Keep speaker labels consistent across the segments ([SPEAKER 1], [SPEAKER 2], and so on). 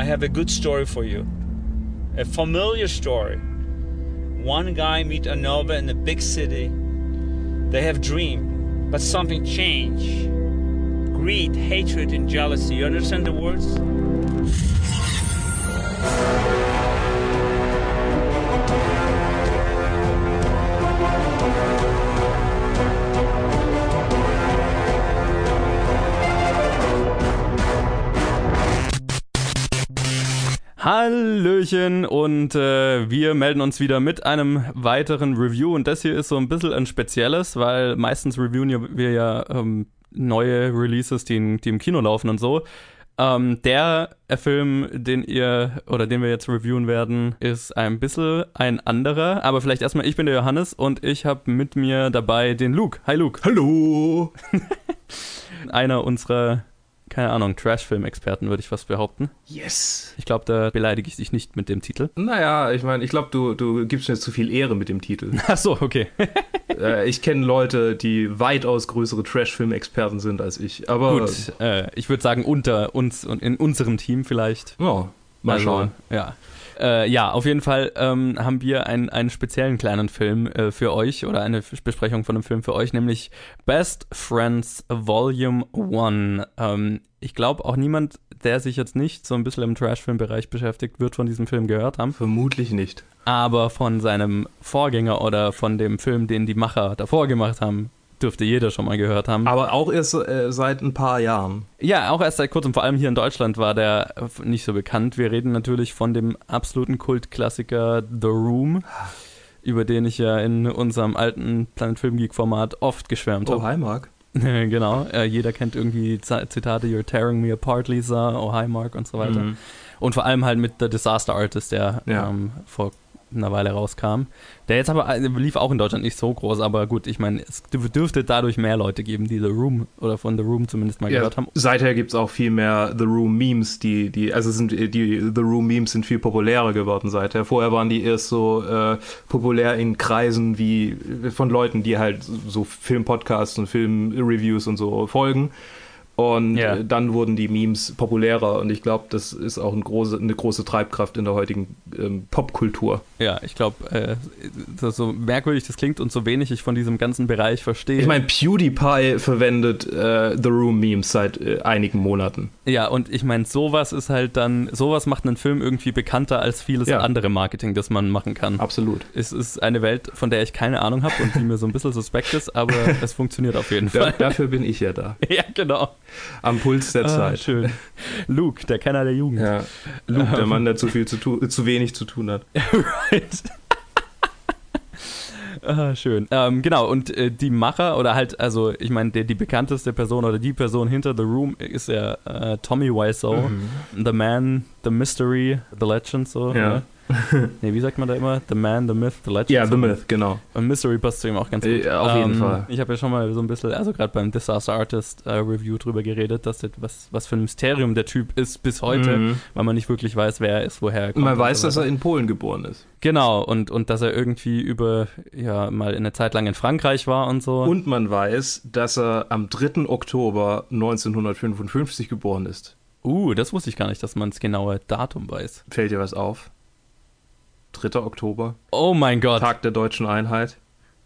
[SPEAKER 1] I have a good story for you. A familiar story. One guy meet another in a big city. They have dream, but something change. Greed, hatred, and jealousy. You understand the words?
[SPEAKER 2] Hallöchen und äh, wir melden uns wieder mit einem weiteren Review und das hier ist so ein bisschen ein spezielles, weil meistens reviewen wir ja ähm, neue Releases, die, in, die im Kino laufen und so. Ähm, der Film, den ihr oder den wir jetzt reviewen werden, ist ein bisschen ein anderer. Aber vielleicht erstmal, ich bin der Johannes und ich habe mit mir dabei den Luke. Hi Luke.
[SPEAKER 3] Hallo.
[SPEAKER 2] Einer unserer keine Ahnung, Trash-Film-Experten, würde ich fast behaupten.
[SPEAKER 3] Yes.
[SPEAKER 2] Ich glaube, da beleidige ich dich nicht mit dem Titel.
[SPEAKER 3] Naja, ich meine, ich glaube, du, du gibst mir zu viel Ehre mit dem Titel.
[SPEAKER 2] Ach so, okay.
[SPEAKER 3] äh, ich kenne Leute, die weitaus größere Trash-Film-Experten sind als ich. Aber
[SPEAKER 2] Gut, äh, ich würde sagen, unter uns und in unserem Team vielleicht.
[SPEAKER 3] Ja, mal
[SPEAKER 2] Also,
[SPEAKER 3] schauen.
[SPEAKER 2] Ja. Äh, ja, auf jeden Fall ähm, haben wir einen, einen speziellen kleinen Film äh, für euch oder eine Besprechung von einem Film für euch, nämlich Best Friends Volume 1. Ähm, ich glaube, auch niemand, der sich jetzt nicht so ein bisschen im Trash-Film-Bereich beschäftigt, wird von diesem Film gehört haben.
[SPEAKER 3] Vermutlich nicht.
[SPEAKER 2] Aber von seinem Vorgänger oder von dem Film, den die Macher davor gemacht haben, dürfte jeder schon mal gehört haben.
[SPEAKER 3] Aber auch erst äh, seit ein paar Jahren.
[SPEAKER 2] Ja, auch erst seit kurzem, vor allem hier in Deutschland war der nicht so bekannt. Wir reden natürlich von dem absoluten Kultklassiker The Room, über den ich ja in unserem alten Planet Film Geek Format oft geschwärmt
[SPEAKER 3] Oh,
[SPEAKER 2] habe.
[SPEAKER 3] hi, Mark.
[SPEAKER 2] genau, äh, jeder kennt irgendwie Z- Zitate You're tearing me apart, Lisa, Oh hi Mark und so weiter.
[SPEAKER 3] Mhm.
[SPEAKER 2] Und vor allem halt mit The Disaster Artist, der
[SPEAKER 3] Ja.
[SPEAKER 2] ähm, vor einer Weile rauskam. Der jetzt aber äh, lief auch in Deutschland nicht so groß, aber gut, ich meine, es dürf- dürfte dadurch mehr Leute geben, die The Room oder von The Room zumindest mal
[SPEAKER 3] Ja,
[SPEAKER 2] gehört haben.
[SPEAKER 3] seither gibt es auch viel mehr The Room Memes, die, die, also sind die The Room Memes sind viel populärer geworden seither. Vorher waren die erst so äh, populär in Kreisen wie von Leuten, die halt so Filmpodcasts und Filmreviews und so folgen. Und
[SPEAKER 2] Ja.
[SPEAKER 3] äh, dann wurden die Memes populärer und ich glaube, das ist auch ein große, eine große Treibkraft in der heutigen ähm, Popkultur.
[SPEAKER 2] Ja, ich glaube, äh, so, merkwürdig das klingt und so wenig ich von diesem ganzen Bereich verstehe.
[SPEAKER 3] Ich meine, PewDiePie verwendet äh, The Room Memes seit äh, einigen Monaten.
[SPEAKER 2] ja, und ich meine, sowas ist halt dann, sowas macht einen Film irgendwie bekannter als vieles
[SPEAKER 3] Ja.
[SPEAKER 2] andere Marketing, das man machen kann.
[SPEAKER 3] Absolut.
[SPEAKER 2] Es ist eine Welt, von der ich keine Ahnung habe und die mir so ein bisschen suspekt ist, aber es funktioniert auf jeden Fall.
[SPEAKER 3] dafür bin ich ja da.
[SPEAKER 2] Ja, genau.
[SPEAKER 3] Am Puls der
[SPEAKER 2] Ah,
[SPEAKER 3] Zeit.
[SPEAKER 2] schön. Luke, der Kenner der Jugend.
[SPEAKER 3] Ja. Luke, der Mann, der zu viel zu tun, zu wenig zu tun hat.
[SPEAKER 2] right. Ah, schön. Ähm, genau, und äh, die Macher, oder halt, also ich meine, die, die bekannteste Person oder die Person hinter The Room ist ja äh, Tommy Wiseau, The Man, The Mystery, The Legend, so.
[SPEAKER 3] Ja.
[SPEAKER 2] ne? Nee, wie sagt man da immer? The Man, The Myth, The Legend.
[SPEAKER 3] Ja,
[SPEAKER 2] so.
[SPEAKER 3] The Myth, genau.
[SPEAKER 2] Und Mystery passt zu ihm auch ganz gut.
[SPEAKER 3] Äh, auf jeden Fall.
[SPEAKER 2] Ich habe ja schon mal so ein bisschen, also gerade beim Disaster Artist äh, Review drüber geredet, dass das, was, was für ein Mysterium der Typ ist bis heute,
[SPEAKER 3] Mhm.
[SPEAKER 2] weil man nicht wirklich weiß, wer er ist, woher er kommt.
[SPEAKER 3] Man weiß, dass er in Polen geboren ist.
[SPEAKER 2] Genau, und, und dass er irgendwie über, ja, mal eine Zeit lang in Frankreich war und so.
[SPEAKER 3] Und man weiß, dass er am 3. Oktober 1955 geboren ist.
[SPEAKER 2] uh, das wusste ich gar nicht, dass man das genaue Datum weiß.
[SPEAKER 3] Fällt dir was auf? 3. Oktober,
[SPEAKER 2] Oh mein Gott.
[SPEAKER 3] Tag der deutschen Einheit.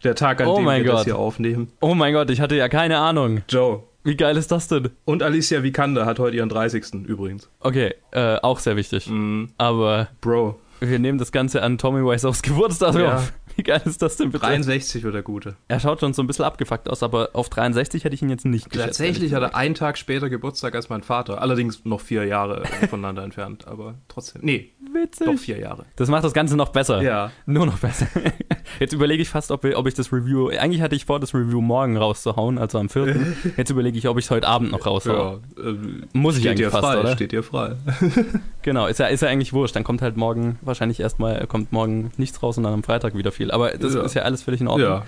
[SPEAKER 3] Der Tag, an
[SPEAKER 2] Oh
[SPEAKER 3] dem wir das
[SPEAKER 2] Gott.
[SPEAKER 3] hier aufnehmen.
[SPEAKER 2] Oh mein Gott, ich hatte ja keine Ahnung.
[SPEAKER 3] Joe.
[SPEAKER 2] Wie geil ist das denn?
[SPEAKER 3] Und Alicia Vikander hat heute ihren 30. übrigens.
[SPEAKER 2] Okay, äh, auch sehr wichtig.
[SPEAKER 3] Mhm.
[SPEAKER 2] Aber
[SPEAKER 3] Bro,
[SPEAKER 2] wir nehmen das Ganze an Tommy Wiseaus Geburtstag
[SPEAKER 3] Ja.
[SPEAKER 2] auf. Wie geil ist das denn bitte?
[SPEAKER 3] 63 wird der Gute.
[SPEAKER 2] Er schaut schon so ein bisschen abgefuckt aus, aber auf 63 hätte ich ihn jetzt nicht geschätzt.
[SPEAKER 3] Tatsächlich hat er einen Tag später Geburtstag als mein Vater. Allerdings noch vier Jahre voneinander entfernt, aber trotzdem. Nee,
[SPEAKER 2] Witzig.
[SPEAKER 3] doch vier Jahre.
[SPEAKER 2] Das macht das Ganze noch besser.
[SPEAKER 3] Ja.
[SPEAKER 2] Nur noch besser. Jetzt überlege ich fast, ob, ob ich das Review. Eigentlich hatte ich vor, das Review morgen rauszuhauen, also am 4. Jetzt überlege ich, ob ich es heute Abend noch raushaue.
[SPEAKER 3] Ja, äh,
[SPEAKER 2] Muss ich eigentlich
[SPEAKER 3] dir
[SPEAKER 2] fast,
[SPEAKER 3] frei,
[SPEAKER 2] oder?
[SPEAKER 3] steht dir frei.
[SPEAKER 2] Genau, ist ja, ist ja eigentlich wurscht. Dann kommt halt morgen wahrscheinlich erstmal, kommt morgen nichts raus und dann am Freitag wieder viel. Aber das
[SPEAKER 3] Ja.
[SPEAKER 2] ist ja alles völlig in Ordnung.
[SPEAKER 3] Ja.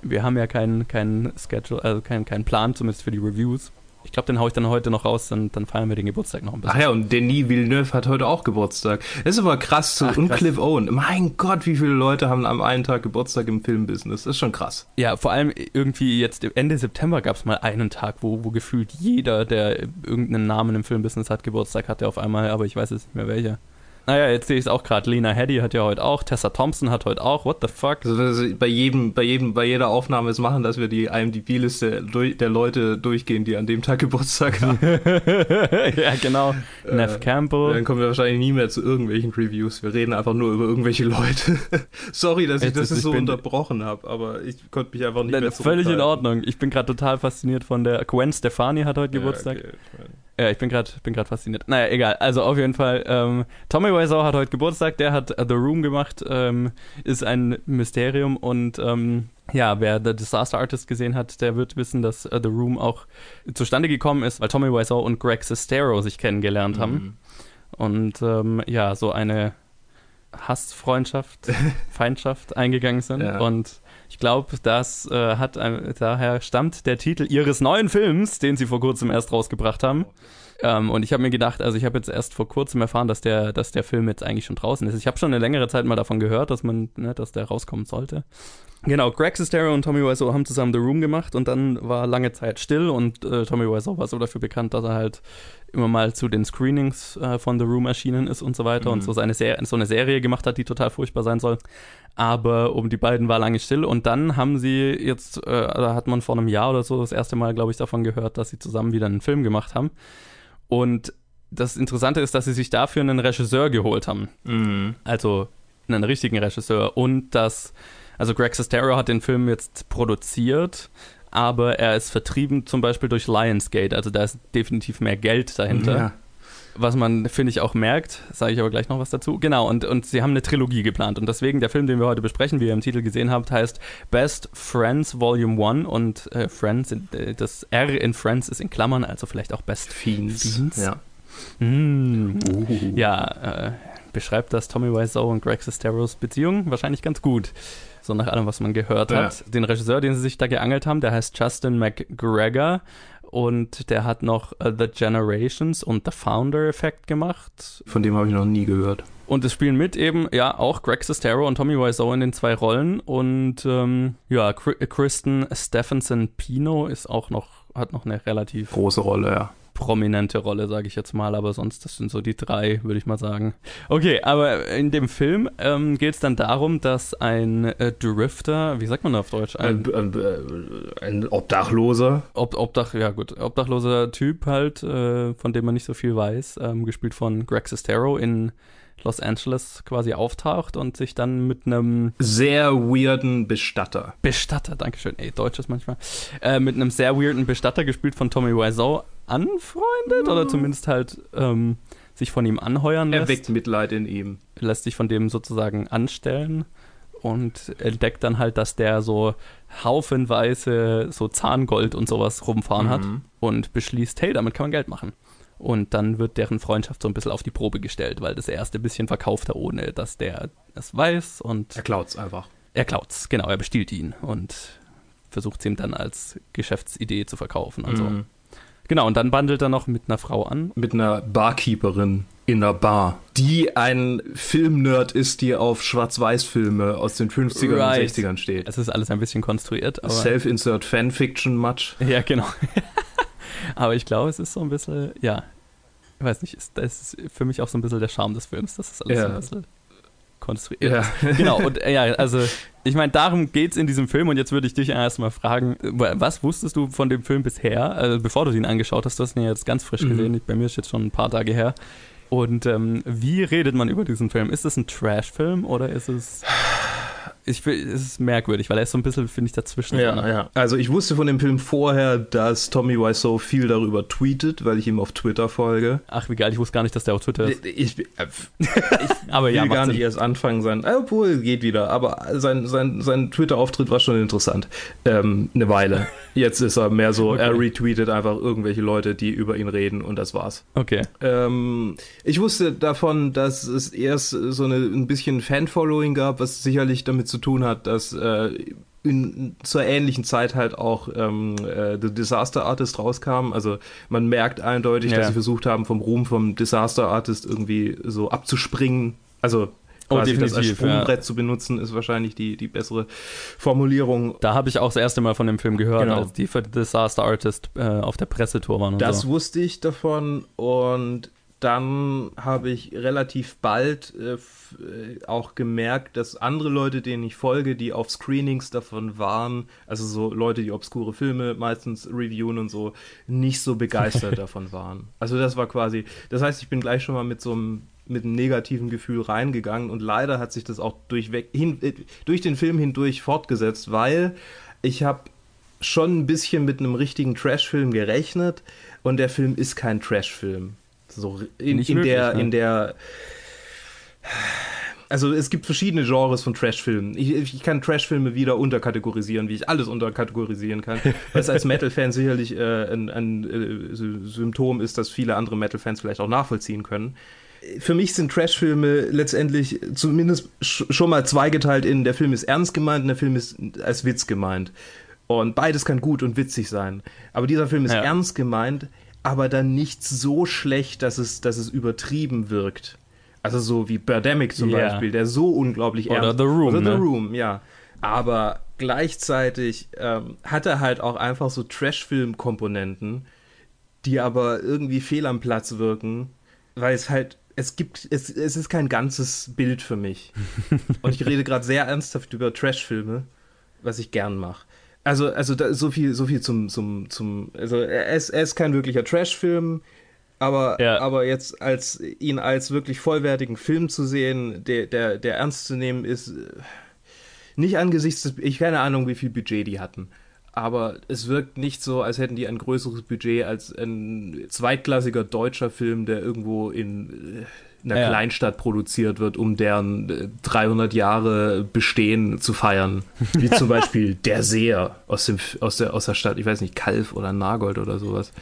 [SPEAKER 2] Wir haben ja keinen keinen Schedule, also keinen keinen Plan, zumindest für die Reviews. Ich glaube, den haue ich dann heute noch raus, dann, dann feiern wir den Geburtstag noch ein bisschen.
[SPEAKER 3] Ach ja, und Denis Villeneuve hat heute auch Geburtstag. Das ist aber krass.
[SPEAKER 2] Ach,
[SPEAKER 3] und
[SPEAKER 2] krass.
[SPEAKER 3] Cliff Owen. Mein Gott, wie viele Leute haben am einen Tag Geburtstag im Filmbusiness. Das ist schon krass.
[SPEAKER 2] Ja, vor allem irgendwie jetzt Ende September gab es mal einen Tag, wo, wo gefühlt jeder, der irgendeinen Namen im Filmbusiness hat, Geburtstag hatte auf einmal, aber ich weiß jetzt nicht mehr welcher. Naja, jetzt sehe ich es auch gerade. Lena Headey hat ja heute auch, Tessa Thompson hat heute auch. What the fuck?
[SPEAKER 3] Also bei jedem, bei jedem, bei jeder Aufnahme es machen, dass wir die IMDb-Liste der Leute durchgehen, die an dem Tag Geburtstag haben.
[SPEAKER 2] ja, genau.
[SPEAKER 3] Äh,
[SPEAKER 2] Campbell.
[SPEAKER 3] Dann kommen wir wahrscheinlich nie mehr zu irgendwelchen Reviews. Wir reden einfach nur über irgendwelche Leute. Sorry, dass ich
[SPEAKER 2] Jetzt
[SPEAKER 3] das
[SPEAKER 2] ist- ich
[SPEAKER 3] so unterbrochen habe, aber ich konnte mich einfach nicht mehr
[SPEAKER 2] völlig in. Ordnung. Ich bin gerade total fasziniert von der Gwen Stefani hat heute Geburtstag.
[SPEAKER 3] Ja, okay, ich mein-
[SPEAKER 2] Ja, ich bin gerade bin grad fasziniert. Naja, egal. Also auf jeden Fall, ähm, Tommy Wiseau hat heute Geburtstag, der hat äh, The Room gemacht, ähm, ist ein Mysterium und ähm, ja, wer The Disaster Artist gesehen hat, der wird wissen, dass äh, The Room auch zustande gekommen ist, weil Tommy Wiseau und Greg Sestero sich kennengelernt haben.
[SPEAKER 3] Mhm.
[SPEAKER 2] Und ähm, ja, so eine Hassfreundschaft, Feindschaft eingegangen sind.
[SPEAKER 3] Ja.
[SPEAKER 2] Und ich glaube, das äh, hat ein, daher stammt der Titel ihres neuen Films, den sie vor kurzem erst rausgebracht haben. Ähm, und ich habe mir gedacht, also ich habe jetzt erst vor kurzem erfahren, dass der, dass der Film jetzt eigentlich schon draußen ist. Ich habe schon eine längere Zeit mal davon gehört, dass man, ne, dass der rauskommen sollte. Genau, Greg Sestero und Tommy Wiseau haben zusammen The Room gemacht und dann war lange Zeit still und äh, Tommy Wiseau war so dafür bekannt, dass er halt immer mal zu den Screenings äh, von The Room erschienen ist und so weiter und
[SPEAKER 3] Mhm.
[SPEAKER 2] so, seine Ser so eine Serie gemacht hat, die total furchtbar sein soll. Aber um die beiden war lange still und dann haben sie jetzt, äh, da hat man vor einem Jahr oder so das erste Mal, glaube ich, davon gehört, dass sie zusammen wieder einen Film gemacht haben. Und das Interessante ist, dass sie sich dafür einen Regisseur geholt haben
[SPEAKER 3] Mhm.
[SPEAKER 2] also einen richtigen Regisseur und das, also Greg Sestero hat den Film jetzt produziert, aber er ist vertrieben zum Beispiel durch Lionsgate, also da ist definitiv mehr Geld dahinter,
[SPEAKER 3] Ja.
[SPEAKER 2] Was man, finde ich, auch merkt, sage ich aber gleich noch was dazu. Genau, und, und sie haben eine Trilogie geplant und deswegen der Film, den wir heute besprechen, wie ihr im Titel gesehen habt, heißt Best Friends Volume 1 und äh, Friends, äh, das R in Friends ist in Klammern, also vielleicht auch Best
[SPEAKER 3] Fiends.
[SPEAKER 2] Fiends?
[SPEAKER 3] Ja.
[SPEAKER 2] Mm.
[SPEAKER 3] Uh.
[SPEAKER 2] Ja, äh, beschreibt das Tommy Wiseau und Greg Sesteros Beziehung wahrscheinlich ganz gut. So nach allem, was man gehört
[SPEAKER 3] Ja.
[SPEAKER 2] hat. Den Regisseur, den sie sich da geangelt haben, der heißt Justin McGregor und der hat noch äh, The Generations und The Founder Effect gemacht.
[SPEAKER 3] Von dem habe ich noch nie gehört.
[SPEAKER 2] Und es spielen mit eben, ja, auch Greg Sestero und Tommy Wiseau in den zwei Rollen. Und ähm, ja, Kristen Stephenson Pino ist auch noch, hat noch eine relativ
[SPEAKER 3] Große Rolle, ja.
[SPEAKER 2] Prominente Rolle, sage ich jetzt mal, aber sonst, das sind so die drei, würde ich mal sagen. Okay, aber in dem Film ähm, geht es dann darum, dass ein äh, Drifter, wie sagt man auf Deutsch? Ein
[SPEAKER 3] Ein, ein, äh, ein Obdachloser.
[SPEAKER 2] Ob, Obdach, ja gut, obdachloser Typ halt, äh, von dem man nicht so viel weiß, ähm, gespielt von Greg Sestero in Los Angeles quasi auftaucht und sich dann mit einem
[SPEAKER 3] Sehr weirden Bestatter.
[SPEAKER 2] Bestatter, Dankeschön, ey, Deutsch ist manchmal, äh, mit einem sehr weirden Bestatter gespielt von Tommy Wiseau anfreundet oder zumindest halt ähm, sich von ihm anheuern
[SPEAKER 3] Er
[SPEAKER 2] lässt,
[SPEAKER 3] weckt Mitleid in ihm.
[SPEAKER 2] lässt sich von dem sozusagen anstellen und entdeckt dann halt, dass der so haufenweise so Zahngold und sowas rumfahren hat
[SPEAKER 3] Mhm.
[SPEAKER 2] und beschließt, hey, damit kann man Geld machen. Und dann wird deren Freundschaft so ein bisschen auf die Probe gestellt, weil das erste bisschen verkauft er, ohne dass der es weiß und
[SPEAKER 3] Er klaut's einfach.
[SPEAKER 2] er klaut's, genau, er bestiehlt ihn und versucht es ihm dann als Geschäftsidee zu verkaufen und so.
[SPEAKER 3] Mhm.
[SPEAKER 2] Genau, und dann bandelt er noch mit einer Frau an.
[SPEAKER 3] Mit einer Barkeeperin in einer Bar, die ein Filmnerd ist, die auf Schwarz-Weiß-Filme aus den 50ern
[SPEAKER 2] Right.
[SPEAKER 3] und 60ern steht.
[SPEAKER 2] Es ist alles ein bisschen konstruiert.
[SPEAKER 3] Self-insert Fanfiction much.
[SPEAKER 2] Ja, genau. aber ich glaube, es ist so ein bisschen, ja, ich weiß nicht, ist, das ist für mich auch so ein bisschen der Charme des Films, dass es alles so
[SPEAKER 3] Ja.
[SPEAKER 2] ein bisschen konstruiert
[SPEAKER 3] Ja.
[SPEAKER 2] genau, und äh, ja, also ich meine, darum geht's in diesem Film und jetzt würde ich dich erstmal fragen, äh, was wusstest du von dem Film bisher, also bevor du ihn angeschaut hast, du hast ihn ja jetzt ganz frisch
[SPEAKER 3] Mhm.
[SPEAKER 2] gesehen, bei mir ist jetzt schon ein paar Tage her. Und ähm, wie redet man über diesen Film? Ist es ein Trash-Film oder ist es. Ich will, es ist merkwürdig, weil er ist so ein bisschen, finde ich, dazwischen.
[SPEAKER 3] Ja,
[SPEAKER 2] drin.
[SPEAKER 3] ja. Also ich wusste von dem Film vorher, dass Tommy Wiseau viel darüber tweetet, weil ich ihm auf Twitter folge.
[SPEAKER 2] Ach, wie geil, ich wusste gar nicht, dass der auf Twitter ist.
[SPEAKER 3] Ich, ich
[SPEAKER 2] Aber
[SPEAKER 3] will
[SPEAKER 2] ja,
[SPEAKER 3] gar nicht
[SPEAKER 2] Sinn.
[SPEAKER 3] erst anfangen sein. Äh, Obwohl, geht wieder. Aber sein, sein, sein Twitter-Auftritt war schon interessant. Ähm, eine Weile. Jetzt ist er mehr so,
[SPEAKER 2] Okay.
[SPEAKER 3] er retweetet einfach irgendwelche Leute, die über ihn reden und das war's.
[SPEAKER 2] Okay.
[SPEAKER 3] Ähm, ich wusste davon, dass es erst so eine, ein bisschen Fan-Following gab, was sicherlich damit zu tun hat, dass äh, in, zur ähnlichen Zeit halt auch ähm, äh, The Disaster Artist rauskam. Also man merkt eindeutig,
[SPEAKER 2] Ja.
[SPEAKER 3] dass sie versucht haben, vom Ruhm vom Disaster Artist irgendwie so abzuspringen. Also
[SPEAKER 2] Oh,
[SPEAKER 3] quasi das als
[SPEAKER 2] definitiv,
[SPEAKER 3] Sprungbrett zu benutzen, ist wahrscheinlich die, die bessere Formulierung.
[SPEAKER 2] Da habe ich auch das erste Mal von dem Film gehört,
[SPEAKER 3] Genau.
[SPEAKER 2] als die für Disaster Artist äh, auf der Pressetour waren
[SPEAKER 3] Das
[SPEAKER 2] so.
[SPEAKER 3] wusste ich davon und dann habe ich relativ bald äh, äh, auch gemerkt, dass andere Leute, denen ich folge, die auf Screenings davon waren, also so Leute, die obskure Filme meistens reviewen und so, nicht so begeistert davon waren. Also das war quasi, das heißt, ich bin gleich schon mal mit so einem mit einem negativen Gefühl reingegangen und leider hat sich das auch durchweg hin, äh, durch den Film hindurch fortgesetzt, weil ich habe schon ein bisschen mit einem richtigen Trash-Film gerechnet und der Film ist kein Trash-Film. So in, in
[SPEAKER 2] wirklich,
[SPEAKER 3] der,
[SPEAKER 2] ne?
[SPEAKER 3] in der. Also es gibt verschiedene Genres von Trash-Filmen. Ich, ich kann Trash-Filme wieder unterkategorisieren, wie ich alles unterkategorisieren kann. Was als Metal-Fan sicherlich äh, ein, ein äh, Sy- Symptom ist, das viele andere Metal-Fans vielleicht auch nachvollziehen können. Für mich sind Trash-Filme letztendlich zumindest sch schon mal zweigeteilt in, der Film ist ernst gemeint und der Film ist als Witz gemeint. Und beides kann gut und witzig sein. Aber dieser Film ist
[SPEAKER 2] Ja.
[SPEAKER 3] ernst gemeint, aber dann nicht so schlecht, dass es, dass es übertrieben wirkt. Also so wie Birdemic zum
[SPEAKER 2] Ja.
[SPEAKER 3] Beispiel, der so unglaublich
[SPEAKER 2] Oder
[SPEAKER 3] ernst
[SPEAKER 2] The Room,
[SPEAKER 3] Oder
[SPEAKER 2] ne?
[SPEAKER 3] The Room, ja. Aber gleichzeitig ähm, hat er halt auch einfach so Trash-Film-Komponenten, die aber irgendwie fehl am Platz wirken, weil es halt, es gibt, es, es ist kein ganzes Bild für mich. Und ich rede gerade sehr ernsthaft über Trash-Filme, was ich gern mache. Also, also da, so viel, so viel zum, zum, zum, also er ist, er ist kein wirklicher Trash-Film, aber,
[SPEAKER 2] Ja.
[SPEAKER 3] aber jetzt als ihn als wirklich vollwertigen Film zu sehen, der, der, der ernst zu nehmen ist, äh, nicht angesichts des, ich keine Ahnung, wie viel Budget die hatten. Aber es wirkt nicht so, als hätten die ein größeres Budget als ein zweitklassiger deutscher Film, der irgendwo in äh, einer
[SPEAKER 2] Ja.
[SPEAKER 3] Kleinstadt produziert wird, um deren äh, 300 Jahre Bestehen zu feiern. Wie zum Beispiel Der Seher aus, dem, aus, der, aus der Stadt, ich weiß nicht, Kalf oder Nagold oder sowas.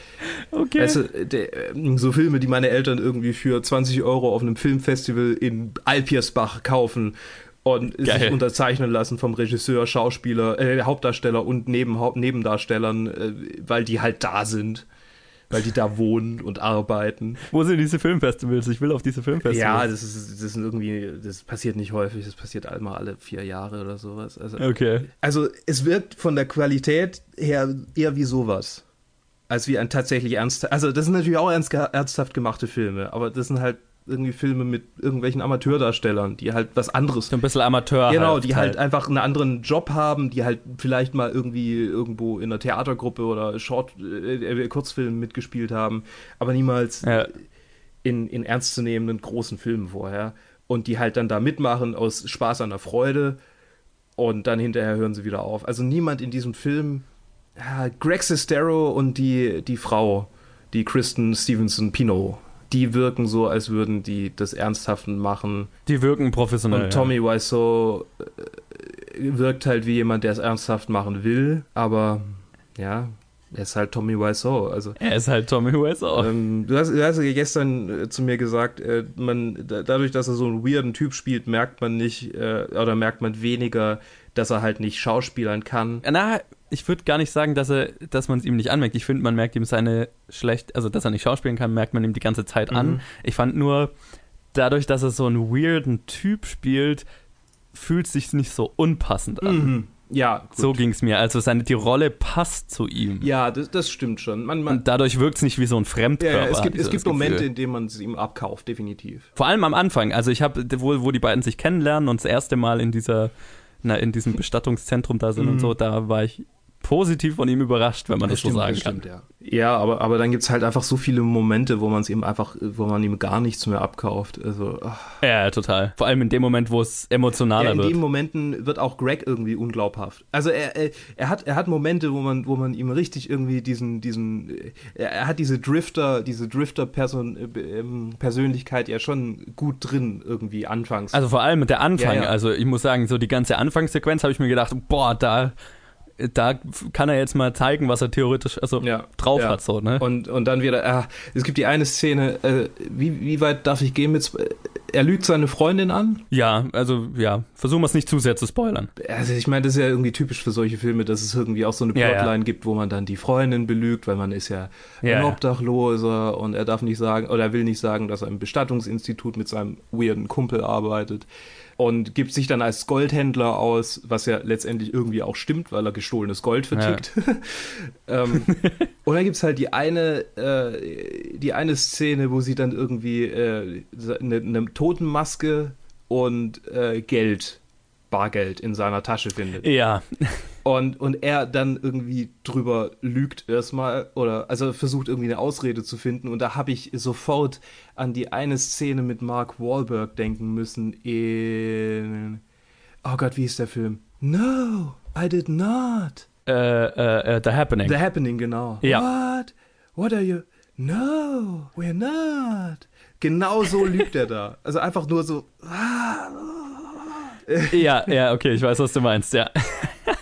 [SPEAKER 2] Okay.
[SPEAKER 3] Weißt du, der, ähm, so Filme, die meine Eltern irgendwie für 20 Euro auf einem Filmfestival in Alpiersbach kaufen und
[SPEAKER 2] Geil.
[SPEAKER 3] sich unterzeichnen lassen vom Regisseur, Schauspieler, äh, Hauptdarsteller und neben, Haupt, Nebendarstellern, äh, weil die halt da sind. Weil die da wohnen und arbeiten.
[SPEAKER 2] Wo sind diese Filmfestivals? Ich will auf diese Filmfestivals.
[SPEAKER 3] Ja, das ist, das ist irgendwie, das passiert nicht häufig, das passiert einmal alle vier Jahre oder sowas. Also,
[SPEAKER 2] Okay.
[SPEAKER 3] also es wirkt von der Qualität her eher wie sowas. Als wie ein tatsächlich ernst. Also das sind natürlich auch ernst, ernsthaft gemachte Filme, aber das sind halt irgendwie Filme mit irgendwelchen Amateurdarstellern, die halt was anderes.
[SPEAKER 2] So ein bisschen Amateur.
[SPEAKER 3] Genau, die halt einfach einen anderen Job haben, die halt vielleicht mal irgendwie irgendwo in einer Theatergruppe oder Short, äh, Kurzfilmen mitgespielt haben, aber niemals
[SPEAKER 2] Ja.
[SPEAKER 3] in, in ernstzunehmenden großen Filmen vorher. Und die halt dann da mitmachen aus Spaß an der Freude und dann hinterher hören sie wieder auf. Also niemand in diesem Film, ja, Greg Sestero und die, die Frau, die Kristen Stevenson Pino, die wirken so, als würden die das Ernsthaften machen.
[SPEAKER 2] Die wirken professionell.
[SPEAKER 3] Und Tommy Wiseau äh, wirkt halt wie jemand, der es ernsthaft machen will, aber ja, er ist halt Tommy Wiseau. Also
[SPEAKER 2] Ja. Er ist halt Tommy Wiseau.
[SPEAKER 3] ähm, du, hast, du hast ja gestern äh, zu mir gesagt, äh, man, da, dadurch, dass er so einen weirden Typ spielt, merkt man nicht, äh, oder merkt man weniger, dass er halt nicht schauspielern kann.
[SPEAKER 2] Na, ich würde gar nicht sagen, dass er, dass man es ihm nicht anmerkt. Ich finde, man merkt ihm seine schlecht, also dass er nicht schauspielen kann, merkt man ihm die ganze Zeit an.
[SPEAKER 3] Mhm.
[SPEAKER 2] Ich fand nur, dadurch, dass er so einen weirden Typ spielt, fühlt sich nicht so unpassend an.
[SPEAKER 3] Mhm. Ja, gut.
[SPEAKER 2] So ging es mir. Also seine, die Rolle passt zu ihm.
[SPEAKER 3] Ja, das, das stimmt schon. Man, man,
[SPEAKER 2] Und dadurch wirkt es nicht wie so ein
[SPEAKER 3] ja,
[SPEAKER 2] Fremdkörper.
[SPEAKER 3] ja, es gibt, es
[SPEAKER 2] so
[SPEAKER 3] gibt Momente,
[SPEAKER 2] Gefühl.
[SPEAKER 3] in denen man es ihm abkauft, definitiv.
[SPEAKER 2] Vor allem am Anfang. Also ich habe, wo, wo die beiden sich kennenlernen und das erste Mal in dieser, na, in diesem Bestattungszentrum da sind und
[SPEAKER 3] Mhm.
[SPEAKER 2] so, da war ich positiv von ihm überrascht, wenn man das, so
[SPEAKER 3] stimmt,
[SPEAKER 2] sagen
[SPEAKER 3] das
[SPEAKER 2] kann.
[SPEAKER 3] stimmt, ja. Ja, aber, aber dann gibt es halt einfach so viele Momente, wo man es ihm einfach, wo man ihm gar nichts mehr abkauft. Also, ach.
[SPEAKER 2] Ja, total. Vor allem in dem Moment, wo es emotionaler
[SPEAKER 3] ja, in
[SPEAKER 2] wird.
[SPEAKER 3] den Momenten wird auch Greg irgendwie unglaubhaft. Also er, er, er, hat, er hat Momente, wo man, wo man ihm richtig irgendwie diesen, diesen, er, er hat diese Drifter, diese Drifter-Persönlichkeit ja schon gut drin irgendwie anfangs.
[SPEAKER 2] Also vor allem mit der Anfang.
[SPEAKER 3] Ja, ja.
[SPEAKER 2] Also ich muss sagen, so die ganze Anfangssequenz habe ich mir gedacht, boah, da, da kann er jetzt mal zeigen, was er theoretisch also
[SPEAKER 3] Ja,
[SPEAKER 2] drauf
[SPEAKER 3] ja.
[SPEAKER 2] hat. So, ne?
[SPEAKER 3] Und, und dann wieder, ah, es gibt die eine Szene, äh, wie, wie weit darf ich gehen mit, Sp- er lügt seine Freundin an.
[SPEAKER 2] Ja, also ja, versuchen wir es nicht zu sehr zu spoilern.
[SPEAKER 3] Also ich meine, das ist ja irgendwie typisch für solche Filme, dass es irgendwie auch so eine
[SPEAKER 2] Ja, ja.
[SPEAKER 3] Plotline gibt, wo man dann die Freundin belügt, weil man ist ja ein. Obdachloser und er darf nicht sagen, oder er will nicht sagen, dass er im Bestattungsinstitut mit seinem weirden Kumpel arbeitet und gibt sich dann als Goldhändler aus, was ja letztendlich irgendwie auch stimmt, weil er gestohlenes Gold vertickt. ähm, und dann gibt's halt die eine, äh, die eine Szene, wo sie dann irgendwie äh, eine, eine Totenmaske und äh, Geld, Bargeld in seiner Tasche findet.
[SPEAKER 2] Ja,
[SPEAKER 3] Und, und er dann irgendwie drüber lügt erstmal oder also versucht irgendwie eine Ausrede zu finden. Und da habe ich sofort an die eine Szene mit Mark Wahlberg denken müssen in Oh Gott, wie ist der Film? No, I did not.
[SPEAKER 2] äh, äh, äh, The Happening.
[SPEAKER 3] The Happening, genau.
[SPEAKER 2] Ja.
[SPEAKER 3] What? What are you? No, we're not. Genau so lügt er da. Also einfach nur so.
[SPEAKER 2] ja, ja, okay, ich weiß, was du meinst, ja.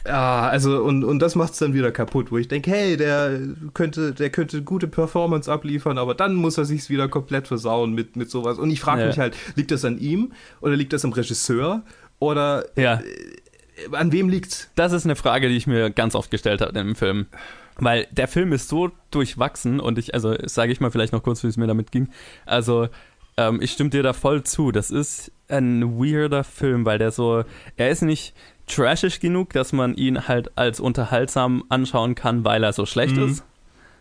[SPEAKER 3] Ja, also und, und das macht's dann wieder kaputt, wo ich denke, hey, der könnte, der könnte gute Performance abliefern, aber dann muss er sich's wieder komplett versauen mit, mit sowas. Und ich frage
[SPEAKER 2] Ja.
[SPEAKER 3] mich halt, liegt das an ihm oder liegt das am Regisseur oder
[SPEAKER 2] Ja,
[SPEAKER 3] an wem liegt's?
[SPEAKER 2] das ist eine Frage, die ich mir ganz oft gestellt habe im Film. Weil der Film ist so durchwachsen und ich, also sage ich mal vielleicht noch kurz, wie es mir damit ging. Also, ähm, ich stimme dir da voll zu. Das ist ein weirder Film, weil der so, er ist nicht trashig genug, dass man ihn halt als unterhaltsam anschauen kann, weil er so schlecht
[SPEAKER 3] Mhm.
[SPEAKER 2] ist.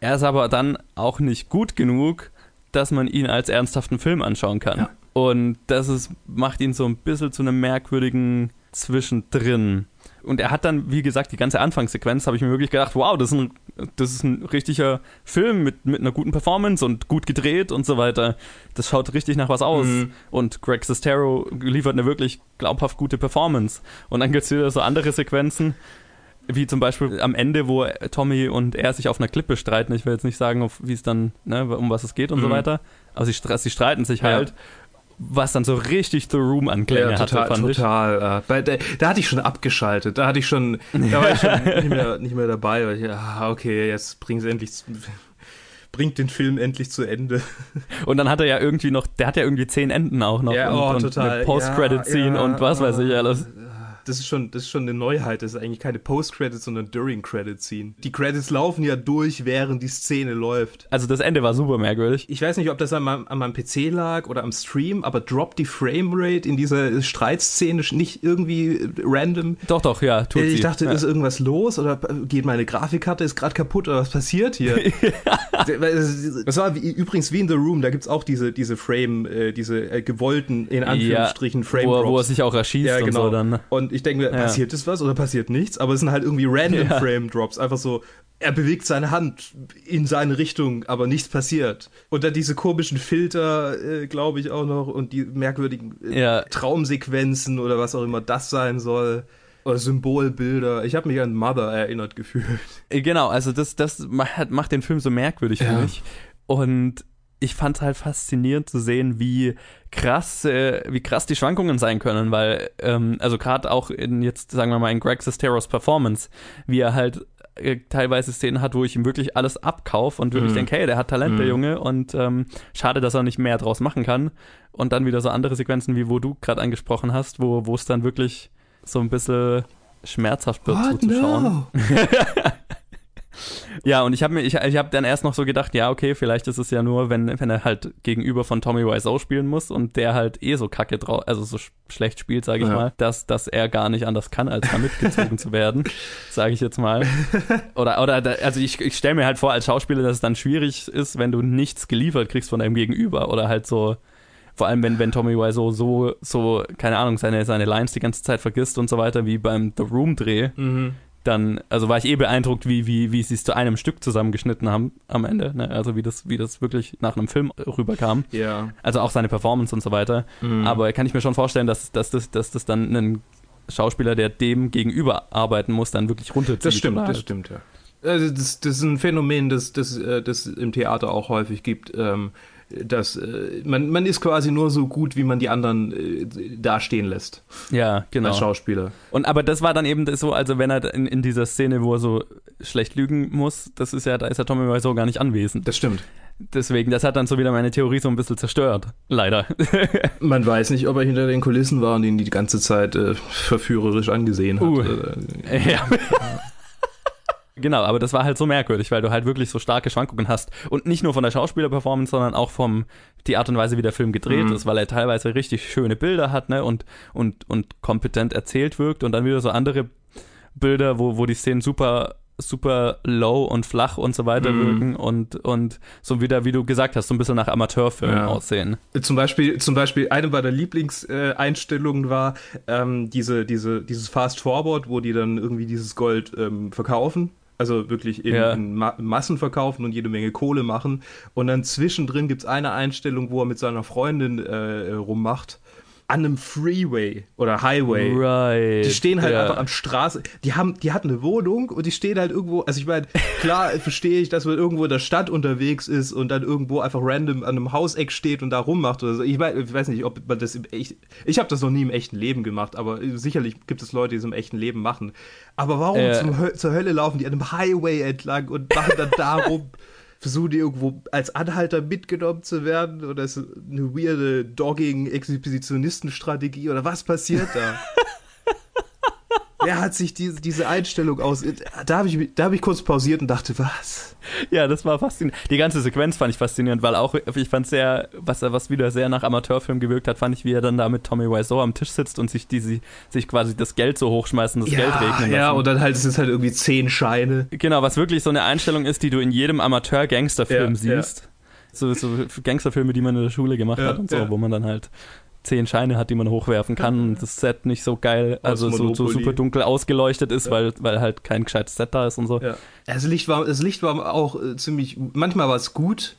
[SPEAKER 2] Er ist aber dann auch nicht gut genug, dass man ihn als ernsthaften Film anschauen kann.
[SPEAKER 3] Ja.
[SPEAKER 2] Und das ist, macht ihn so ein bisschen zu einem merkwürdigen Zwischendrin. Und er hat dann, wie gesagt, die ganze Anfangssequenz, habe ich mir wirklich gedacht, wow, das ist ein, das ist ein richtiger Film mit, mit einer guten Performance und gut gedreht und so weiter. Das schaut richtig nach was aus.
[SPEAKER 3] Mhm.
[SPEAKER 2] Und Greg Sestero liefert eine wirklich glaubhaft gute Performance. Und dann gibt es wieder so andere Sequenzen, wie zum Beispiel am Ende, wo Tommy und er sich auf einer Klippe streiten. Ich will jetzt nicht sagen, auf, wie es dann, ne, um was es geht und so
[SPEAKER 3] Mhm.
[SPEAKER 2] weiter. Aber sie, sie streiten sich
[SPEAKER 3] Ja.
[SPEAKER 2] Was dann so richtig The Room-Anklänge hatte,
[SPEAKER 3] total,
[SPEAKER 2] fand ich.
[SPEAKER 3] total. Äh, da, da hatte ich schon abgeschaltet. Da hatte ich schon, da war ich schon nicht mehr, nicht mehr dabei. Weil ich, ah, okay, jetzt bring's endlich, bringt den Film endlich zu Ende.
[SPEAKER 2] Und dann hat er ja irgendwie noch, der hat ja irgendwie zehn Enden auch noch.
[SPEAKER 3] Ja,
[SPEAKER 2] und,
[SPEAKER 3] oh,
[SPEAKER 2] und
[SPEAKER 3] total.
[SPEAKER 2] Eine Post-Credit-Scene
[SPEAKER 3] Ja,
[SPEAKER 2] und was
[SPEAKER 3] ja,
[SPEAKER 2] weiß ich alles.
[SPEAKER 3] Das ist schon, das ist schon eine Neuheit. Das ist eigentlich keine Post-Credit, sondern During-Credit-Scene. Die Credits laufen ja durch, während die Szene läuft.
[SPEAKER 2] Also das Ende war super merkwürdig.
[SPEAKER 3] Ich weiß nicht, ob das an meinem, an meinem PC lag oder am Stream, aber droppt die Framerate in dieser Streitszene nicht irgendwie random?
[SPEAKER 2] Doch, doch, ja, tut
[SPEAKER 3] ich
[SPEAKER 2] sie.
[SPEAKER 3] dachte,
[SPEAKER 2] ja.
[SPEAKER 3] ist irgendwas los oder geht meine Grafikkarte ist gerade kaputt oder was passiert hier? das war wie, übrigens wie in The Room, da gibt's auch diese, diese Frame, äh, diese äh, gewollten, in Anführungsstrichen, Frame
[SPEAKER 2] wo, er- wo er sich auch erschießt
[SPEAKER 3] Ja,
[SPEAKER 2] und
[SPEAKER 3] genau.
[SPEAKER 2] so dann. ne?
[SPEAKER 3] Und ich denke mir,
[SPEAKER 2] Ja.
[SPEAKER 3] passiert ist was oder passiert nichts? Aber es sind halt irgendwie random
[SPEAKER 2] Ja.
[SPEAKER 3] Frame Drops. Einfach so, er bewegt seine Hand in seine Richtung, aber nichts passiert. Und dann diese komischen Filter, äh, glaube ich auch noch, und die merkwürdigen äh,
[SPEAKER 2] Ja.
[SPEAKER 3] Traumsequenzen oder was auch immer das sein soll. Oder Symbolbilder. Ich habe mich an Mother erinnert gefühlt.
[SPEAKER 2] Äh, Genau, also das, das macht, den Film so merkwürdig für mich. Und ich fand es halt faszinierend zu sehen, wie krass, äh, wie krass die Schwankungen sein können, weil, ähm, also gerade auch in jetzt, sagen wir mal, in Greg Sesteros Performance, wie er halt äh, teilweise Szenen hat, wo ich ihm wirklich alles abkaufe und wirklich
[SPEAKER 3] Mhm.
[SPEAKER 2] denke, hey, der hat Talent, der
[SPEAKER 3] Mhm.
[SPEAKER 2] Junge, und ähm, schade, dass er nicht mehr draus machen kann. Und dann wieder so andere Sequenzen, wie wo du gerade angesprochen hast, wo wo es dann wirklich so ein bisschen schmerzhaft wird zuzuschauen. Ja, und ich habe mir, ich, ich habe dann erst noch so gedacht, ja, okay, vielleicht ist es ja nur, wenn, wenn er halt gegenüber von Tommy Wiseau spielen muss und der halt eh so kacke drauf, also so sch schlecht spielt, sage ich
[SPEAKER 3] Ja.
[SPEAKER 2] mal, dass, dass er gar nicht anders kann, als da mitgezogen zu werden, sage ich jetzt mal. Oder, oder, also ich, ich stelle mir halt vor als Schauspieler, dass es dann schwierig ist, wenn du nichts geliefert kriegst von deinem Gegenüber oder halt so, vor allem wenn, wenn Tommy Wiseau so, so, keine Ahnung, seine, seine Lines die ganze Zeit vergisst und so weiter, wie beim The Room-Dreh
[SPEAKER 3] Mhm.
[SPEAKER 2] Dann, also war ich eh beeindruckt, wie, wie, wie sie es zu einem Stück zusammengeschnitten haben am Ende. Ne? Also wie das, wie das wirklich nach einem Film rüberkam.
[SPEAKER 3] Ja.
[SPEAKER 2] Also auch seine Performance und so weiter.
[SPEAKER 3] Mhm.
[SPEAKER 2] Aber kann ich mir schon vorstellen, dass, dass, das, dass das dann ein Schauspieler, der dem gegenüber arbeiten muss, dann wirklich runterzieht.
[SPEAKER 3] Das stimmt, das stimmt, ja. Also das, das ist ein Phänomen, das, das, äh, das im Theater auch häufig gibt. Ähm, dass äh, man, man ist quasi nur so gut, wie man die anderen äh, dastehen lässt
[SPEAKER 2] Ja, genau.
[SPEAKER 3] als Schauspieler.
[SPEAKER 2] Und aber das war dann eben so, also wenn er in, in dieser Szene, wo er so schlecht lügen muss, das ist ja, da ist ja Tommy Wiseau gar nicht anwesend.
[SPEAKER 3] Das stimmt.
[SPEAKER 2] Deswegen, das hat dann so wieder meine Theorie so ein bisschen zerstört. Leider.
[SPEAKER 3] Man weiß nicht, ob er hinter den Kulissen war und ihn die ganze Zeit äh, verführerisch angesehen hat.
[SPEAKER 2] Uh.
[SPEAKER 3] Äh,
[SPEAKER 2] ja. Genau, aber das war halt so merkwürdig, weil du halt wirklich so starke Schwankungen hast. Und nicht nur von der Schauspielerperformance, sondern auch vom die Art und Weise, wie der Film gedreht
[SPEAKER 3] Mhm.
[SPEAKER 2] ist, weil er teilweise richtig schöne Bilder hat, ne, und, und, und kompetent erzählt wirkt und dann wieder so andere Bilder, wo, wo die Szenen super, super low und flach und so weiter
[SPEAKER 3] Mhm.
[SPEAKER 2] wirken und, und so wieder, wie du gesagt hast, so ein bisschen nach Amateurfilm
[SPEAKER 3] Ja.
[SPEAKER 2] aussehen.
[SPEAKER 3] Zum Beispiel, zum Beispiel eine meiner Lieblingseinstellungen Einstellungen war ähm, diese, diese, dieses Fast Forward, wo die dann irgendwie dieses Gold ähm, verkaufen. Also wirklich in,
[SPEAKER 2] Ja.
[SPEAKER 3] in Ma Massen verkaufen und jede Menge Kohle machen. Und dann zwischendrin gibt's eine Einstellung, wo er mit seiner Freundin äh, rummacht. An einem Freeway oder Highway.
[SPEAKER 2] Right.
[SPEAKER 3] Die stehen halt
[SPEAKER 2] ja.
[SPEAKER 3] einfach am Straße. Die haben, die hatten eine Wohnung und die stehen halt irgendwo. Also ich meine, klar verstehe ich, dass man irgendwo in der Stadt unterwegs ist und dann irgendwo einfach random an einem Hauseck steht und da rummacht oder so. Ich, mein, ich weiß nicht, ob man das im echt. Ich habe das noch nie im echten Leben gemacht, aber sicherlich gibt es Leute, die es im echten Leben machen. Aber warum
[SPEAKER 2] Äh.
[SPEAKER 3] zum zur Hölle laufen die an einem Highway entlang und machen dann da rum? Versuchen die irgendwo als Anhalter mitgenommen zu werden? Oder ist es eine weirde Dogging-Exhibitionistenstrategie? Oder was passiert da? Wer hat sich diese, diese Einstellung aus. Da habe ich, da hab ich kurz pausiert und dachte, was?
[SPEAKER 2] Ja, das war faszinierend. Die ganze Sequenz fand ich faszinierend, weil auch, ich fand sehr, was, was wieder sehr nach Amateurfilm gewirkt hat, fand ich, wie er dann da mit Tommy Wiseau am Tisch sitzt und sich, die, sie- sich quasi das Geld so hochschmeißen, das Geld regnen
[SPEAKER 3] ja,
[SPEAKER 2] lassen.
[SPEAKER 3] und dann halt, es ist halt irgendwie zehn Scheine.
[SPEAKER 2] Genau, was wirklich so eine Einstellung ist, die du in jedem Amateur-Gangsterfilm
[SPEAKER 3] Ja,
[SPEAKER 2] siehst. So, so Gangsterfilme, die man in der Schule gemacht
[SPEAKER 3] Ja,
[SPEAKER 2] hat und so,
[SPEAKER 3] ja.
[SPEAKER 2] wo man dann halt zehn Scheine hat, die man hochwerfen kann und das Set nicht so geil, also so, so super dunkel ausgeleuchtet ist, weil, weil halt kein gescheites Set da ist und so.
[SPEAKER 3] Ja. Das Licht war, das Licht war auch äh, ziemlich. Manchmal war es gut,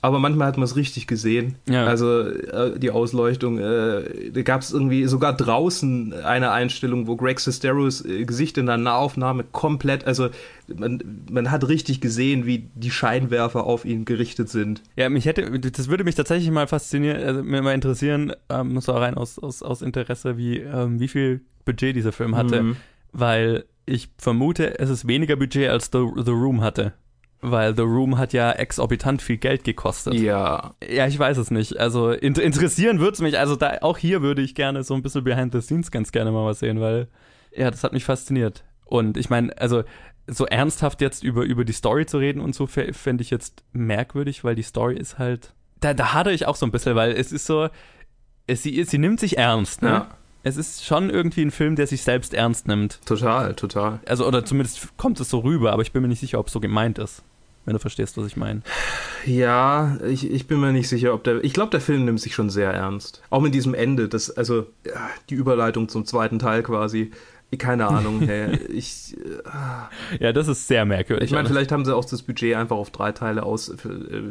[SPEAKER 3] aber manchmal hat man es richtig gesehen.
[SPEAKER 2] Ja.
[SPEAKER 3] Also äh, die Ausleuchtung. Äh, da gab es irgendwie sogar draußen eine Einstellung, wo Greg Sesteros äh, Gesicht in der Nahaufnahme komplett. Also man, man hat richtig gesehen, wie die Scheinwerfer auf ihn gerichtet sind.
[SPEAKER 2] Ja, mich hätte, das würde mich tatsächlich mal faszinieren, also mir mal interessieren, ähm, so rein aus, aus, aus Interesse, wie, ähm, wie viel Budget dieser Film hatte,
[SPEAKER 3] Mhm.
[SPEAKER 2] weil ich vermute, es ist weniger Budget als The, The Room hatte. Weil The Room hat ja exorbitant viel Geld gekostet.
[SPEAKER 3] Ja.
[SPEAKER 2] Ja, ich weiß es nicht. Also inter interessieren würde es mich. Also da, auch hier würde ich gerne so ein bisschen behind the scenes ganz gerne mal was sehen, weil ja, das hat mich fasziniert. Und ich meine, also so ernsthaft jetzt über, über die Story zu reden und so fä- fände ich jetzt merkwürdig, weil die Story ist halt. Da, da hadere ich auch so ein bisschen, weil es ist so, es, sie, sie nimmt sich ernst. Ne?
[SPEAKER 3] Ja.
[SPEAKER 2] Es ist schon irgendwie ein Film, der sich selbst ernst nimmt.
[SPEAKER 3] Total, total.
[SPEAKER 2] Also, oder zumindest kommt es so rüber, aber ich bin mir nicht sicher, ob es so gemeint ist. Wenn du verstehst, was ich meine.
[SPEAKER 3] Ja, ich, ich bin mir nicht sicher, ob der. Ich glaube, der Film nimmt sich schon sehr ernst. Auch mit diesem Ende, das, also ja, die Überleitung zum zweiten Teil quasi. Keine Ahnung, hey, ich. Äh,
[SPEAKER 2] Ja, das ist sehr merkwürdig.
[SPEAKER 3] ich meine, vielleicht haben sie auch das Budget einfach auf drei Teile aus.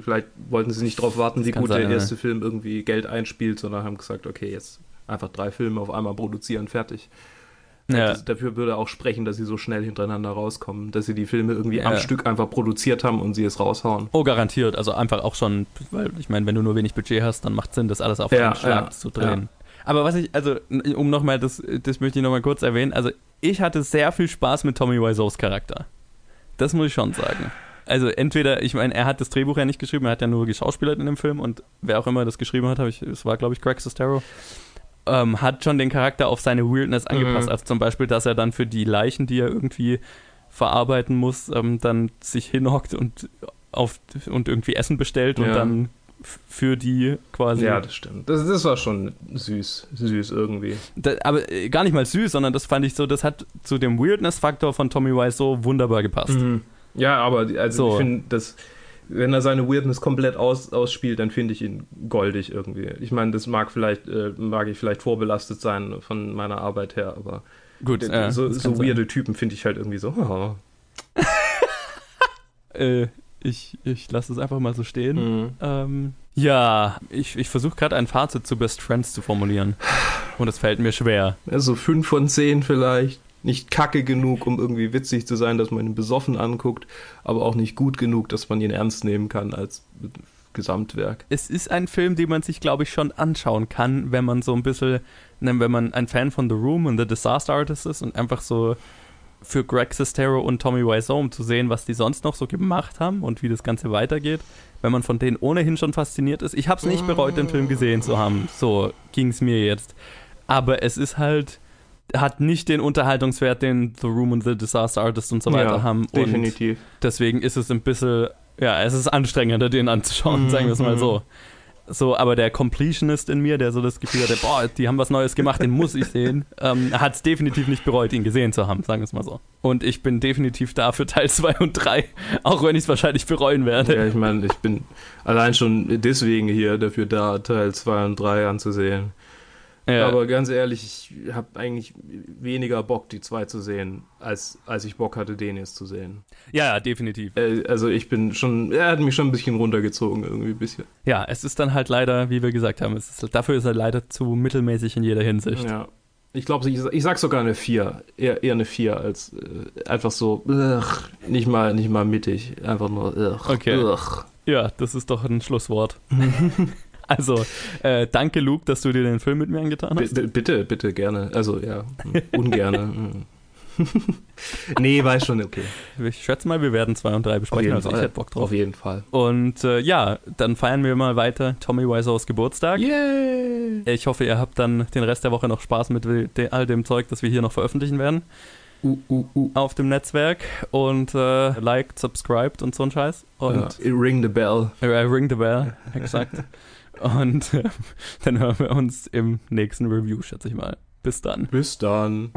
[SPEAKER 3] Vielleicht wollten sie nicht darauf warten, wie gut
[SPEAKER 2] sein,
[SPEAKER 3] der
[SPEAKER 2] ja.
[SPEAKER 3] erste Film irgendwie Geld einspielt, sondern haben gesagt, okay, jetzt einfach drei Filme auf einmal produzieren, fertig.
[SPEAKER 2] Ja.
[SPEAKER 3] Das, dafür würde auch sprechen, dass sie so schnell hintereinander rauskommen, dass sie die Filme irgendwie
[SPEAKER 2] Ja.
[SPEAKER 3] am Stück einfach produziert haben und sie es raushauen.
[SPEAKER 2] Oh, garantiert. Also einfach auch schon, weil ich meine, wenn du nur wenig Budget hast, dann macht Sinn, das alles auf
[SPEAKER 3] Ja,
[SPEAKER 2] einen Schlag zu drehen. Aber was ich, also, um nochmal, das, das möchte ich nochmal kurz erwähnen, also ich hatte sehr viel Spaß mit Tommy Wiseaus Charakter. Das muss ich schon sagen. Also entweder, ich meine, er hat das Drehbuch ja nicht geschrieben, er hat ja nur geschauspielert in dem Film und wer auch immer das geschrieben hat, habe ich, es war glaube ich Greg Sestero, ähm, hat schon den Charakter auf seine Weirdness angepasst.
[SPEAKER 3] Mhm.
[SPEAKER 2] Also zum Beispiel, dass er dann für die Leichen, die er irgendwie verarbeiten muss, ähm, dann sich hinhockt und auf und irgendwie Essen bestellt und
[SPEAKER 3] Ja.
[SPEAKER 2] dann f- für die quasi.
[SPEAKER 3] Ja, das stimmt. Das, das war schon süß, süß irgendwie.
[SPEAKER 2] Da, aber äh, gar nicht mal süß, sondern das fand ich so, das hat zu dem Weirdness-Faktor von Tommy Wise so wunderbar gepasst.
[SPEAKER 3] Mhm. Ja, aber also
[SPEAKER 2] So.
[SPEAKER 3] ich finde, dass wenn er seine Weirdness komplett aus, ausspielt, dann finde ich ihn goldig irgendwie. Ich meine, das mag vielleicht, äh, mag ich vielleicht vorbelastet sein von meiner Arbeit her, aber
[SPEAKER 2] Gut, äh,
[SPEAKER 3] so, so
[SPEAKER 2] sein.
[SPEAKER 3] weirde Typen finde ich halt irgendwie so. Oh.
[SPEAKER 2] Äh, ich ich lasse es einfach mal so stehen.
[SPEAKER 3] Mhm.
[SPEAKER 2] Ähm, ja, ich, ich versuche gerade ein Fazit zu Best Friends zu formulieren. Und es fällt mir schwer.
[SPEAKER 3] Ja, so fünf von zehn vielleicht. Nicht kacke genug, um irgendwie witzig zu sein, dass man ihn besoffen anguckt, aber auch nicht gut genug, dass man ihn ernst nehmen kann als Gesamtwerk.
[SPEAKER 2] Es ist ein Film, den man sich, glaube ich, schon anschauen kann, wenn man so ein bisschen, ne, wenn man ein Fan von The Room und The Disaster Artist ist und einfach so für Greg Sestero und Tommy Wiseau, um zu sehen, was die sonst noch so gemacht haben und wie das Ganze weitergeht. Wenn man von denen ohnehin schon fasziniert ist. Ich habe es nicht bereut, den Film gesehen zu haben. So ging es mir jetzt. Aber es ist halt, hat nicht den Unterhaltungswert, den The Room und The Disaster Artist und so weiter
[SPEAKER 3] ja,
[SPEAKER 2] haben.
[SPEAKER 3] Definitiv.
[SPEAKER 2] Und deswegen ist es ein bisschen, ja, es ist anstrengender, den anzuschauen,
[SPEAKER 3] Mhm,
[SPEAKER 2] sagen wir es mal so. So, aber der Completionist in mir, der so das Gefühl hatte, boah, die haben was Neues gemacht, den muss ich sehen, ähm, hat es definitiv nicht bereut, ihn gesehen zu haben, sagen wir es mal so. Und ich bin definitiv da für Teil 2 und 3, auch wenn ich es wahrscheinlich bereuen werde.
[SPEAKER 3] Ja, ich meine, ich bin allein schon deswegen hier dafür da, Teil 2 und 3 anzusehen.
[SPEAKER 2] Ja.
[SPEAKER 3] Aber ganz ehrlich, ich habe eigentlich weniger Bock, die zwei zu sehen, als, als ich Bock hatte, den jetzt zu sehen.
[SPEAKER 2] ja, ja, definitiv.
[SPEAKER 3] Äh, also ich bin schon, er hat mich schon ein bisschen runtergezogen, irgendwie ein bisschen.
[SPEAKER 2] Ja, es ist dann halt leider, wie wir gesagt haben, es ist, dafür ist er leider zu mittelmäßig in jeder Hinsicht.
[SPEAKER 3] Ja. Ich glaube, ich, ich sag sogar eine 4. Eher, eher eine 4 als äh, einfach so, ugh, nicht mal, nicht mal mittig. Einfach nur, ugh,
[SPEAKER 2] Okay.
[SPEAKER 3] ugh.
[SPEAKER 2] Ja, das ist doch ein Schlusswort. also, äh, danke Luke, dass du dir den Film mit mir angetan hast.
[SPEAKER 3] B bitte, bitte, gerne. Also, ja, ungerne. hm. nee, war schon okay.
[SPEAKER 2] Ich schätze mal, wir werden zwei und drei besprechen, also ich hätte Bock drauf.
[SPEAKER 3] Auf jeden Fall.
[SPEAKER 2] Und äh, ja, dann feiern wir mal weiter Tommy Wiseaus Geburtstag.
[SPEAKER 3] Yay!
[SPEAKER 2] Ich hoffe, ihr habt dann den Rest der Woche noch Spaß mit all dem Zeug, das wir hier noch veröffentlichen werden
[SPEAKER 3] Uh, uh, uh.
[SPEAKER 2] auf dem Netzwerk. Und äh, liked, subscribed und so ein Scheiß. Und
[SPEAKER 3] Ja, ring the bell.
[SPEAKER 2] äh, ring the bell, exakt. Und äh, dann hören wir uns im nächsten Review, schätze ich mal. Bis dann.
[SPEAKER 3] Bis dann.